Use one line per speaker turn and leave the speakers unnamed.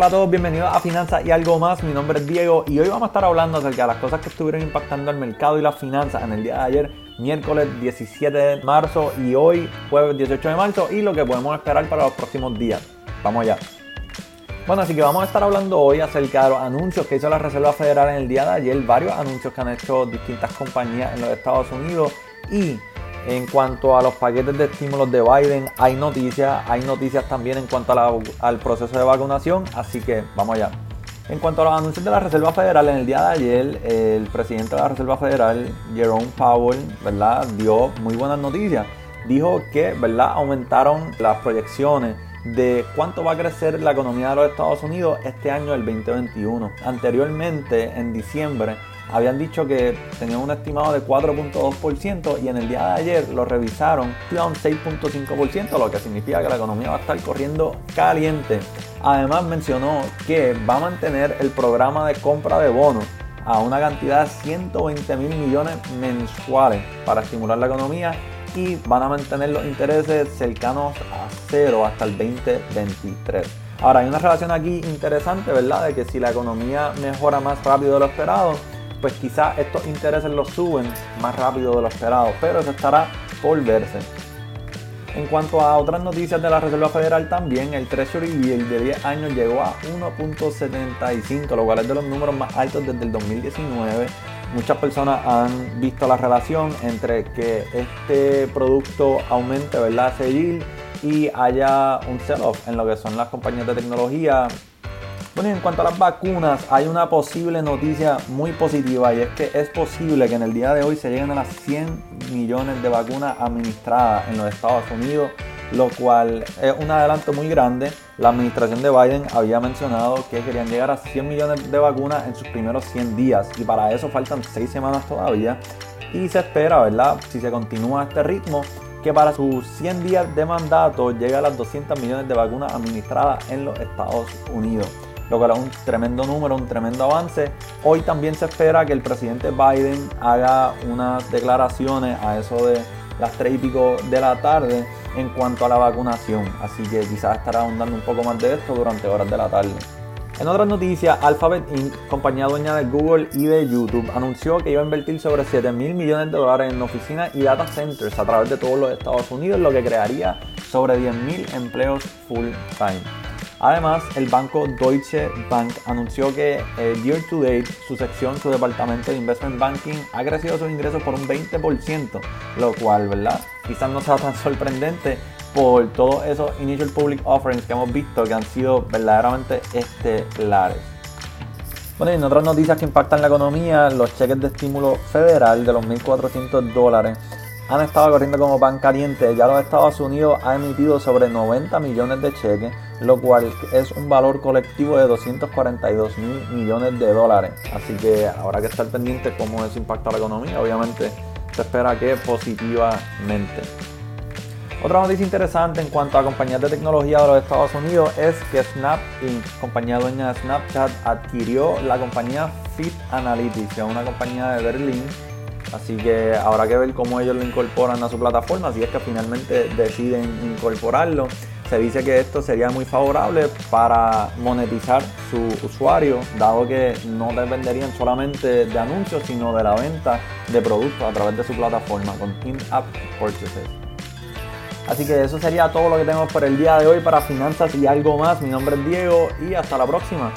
Hola a todos, bienvenidos a Finanzas y algo más. Mi nombre es Diego y hoy vamos a estar hablando acerca de las cosas que estuvieron impactando el mercado y las finanzas en el día de ayer, miércoles 17 de marzo y hoy, jueves 18 de marzo, y lo que podemos esperar para los próximos días. Vamos allá. Bueno, así que vamos a estar hablando hoy acerca de los anuncios que hizo la Reserva Federal en el día de ayer, varios anuncios que han hecho distintas compañías en los Estados Unidos y en cuanto a los paquetes de estímulos de Biden, hay noticias, hay noticias también en cuanto al proceso de vacunación, así que vamos allá. En cuanto a los anuncios de la Reserva Federal, en el día de ayer, el presidente de la Reserva Federal, Jerome Powell, ¿verdad? dio muy buenas noticias. Dijo que ¿verdad? aumentaron las proyecciones de cuánto va a crecer la economía de los Estados Unidos este año, el 2021. Anteriormente, en diciembre, habían dicho que tenían un estimado de 4.2% y en el día de ayer lo revisaron a un 6.5%, lo que significa que la economía va a estar corriendo caliente. Además mencionó que va a mantener el programa de compra de bonos a una cantidad de 120 mil millones mensuales para estimular la economía y van a mantener los intereses cercanos a cero hasta el 2023. Ahora, hay una relación aquí interesante, ¿verdad? De que si la economía mejora más rápido de lo esperado, pues quizás estos intereses los suben más rápido de lo esperado, pero eso estará por verse. En cuanto a otras noticias de la Reserva Federal también, el Treasury Yield de 10 años llegó a 1.75, lo cual es de los números más altos desde el 2019. Muchas personas han visto la relación entre que este producto aumente, ¿verdad? Ese yield y haya un sell-off en lo que son las compañías de tecnología, bueno, en cuanto a las vacunas, hay una posible noticia muy positiva y es que es posible que en el día de hoy se lleguen a las 100 millones de vacunas administradas en los Estados Unidos, lo cual es un adelanto muy grande. La administración de Biden había mencionado que querían llegar a 100 millones de vacunas en sus primeros 100 días y para eso faltan 6 semanas todavía y se espera, ¿verdad? Si se continúa este ritmo, que para sus 100 días de mandato llegue a las 200 millones de vacunas administradas en los Estados Unidos lo cual es un tremendo número, un tremendo avance. Hoy también se espera que el presidente Biden haga unas declaraciones a eso de las 3 y pico de la tarde en cuanto a la vacunación, así que quizás estará ahondando un poco más de esto durante horas de la tarde. En otras noticias, Alphabet Inc., compañía dueña de Google y de YouTube, anunció que iba a invertir sobre 7 mil millones de dólares en oficinas y data centers a través de todos los Estados Unidos, lo que crearía sobre 10 mil empleos full time. Además, el banco Deutsche Bank anunció que eh, year to date, su sección, su departamento de investment banking, ha crecido sus ingresos por un 20%, lo cual, ¿verdad? Quizás no sea tan sorprendente por todos esos initial public offerings que hemos visto que han sido verdaderamente estelares. Bueno, y en otras noticias que impactan la economía, los cheques de estímulo federal de los 1.400 dólares han estado corriendo como pan caliente. Ya los Estados Unidos ha emitido sobre 90 millones de cheques, lo cual es un valor colectivo de 242 mil millones de dólares. Así que habrá que estar pendiente cómo eso impacta la economía. Obviamente se espera que positivamente. Otra noticia interesante en cuanto a compañías de tecnología de los Estados Unidos es que Snap compañía dueña de Snapchat, adquirió la compañía Fit Analytics, una compañía de Berlín Así que habrá que ver cómo ellos lo incorporan a su plataforma, si es que finalmente deciden incorporarlo. Se dice que esto sería muy favorable para monetizar su usuario, dado que no dependerían solamente de anuncios, sino de la venta de productos a través de su plataforma con in-app purchases. Así que eso sería todo lo que tenemos por el día de hoy para finanzas y algo más. Mi nombre es Diego y hasta la próxima.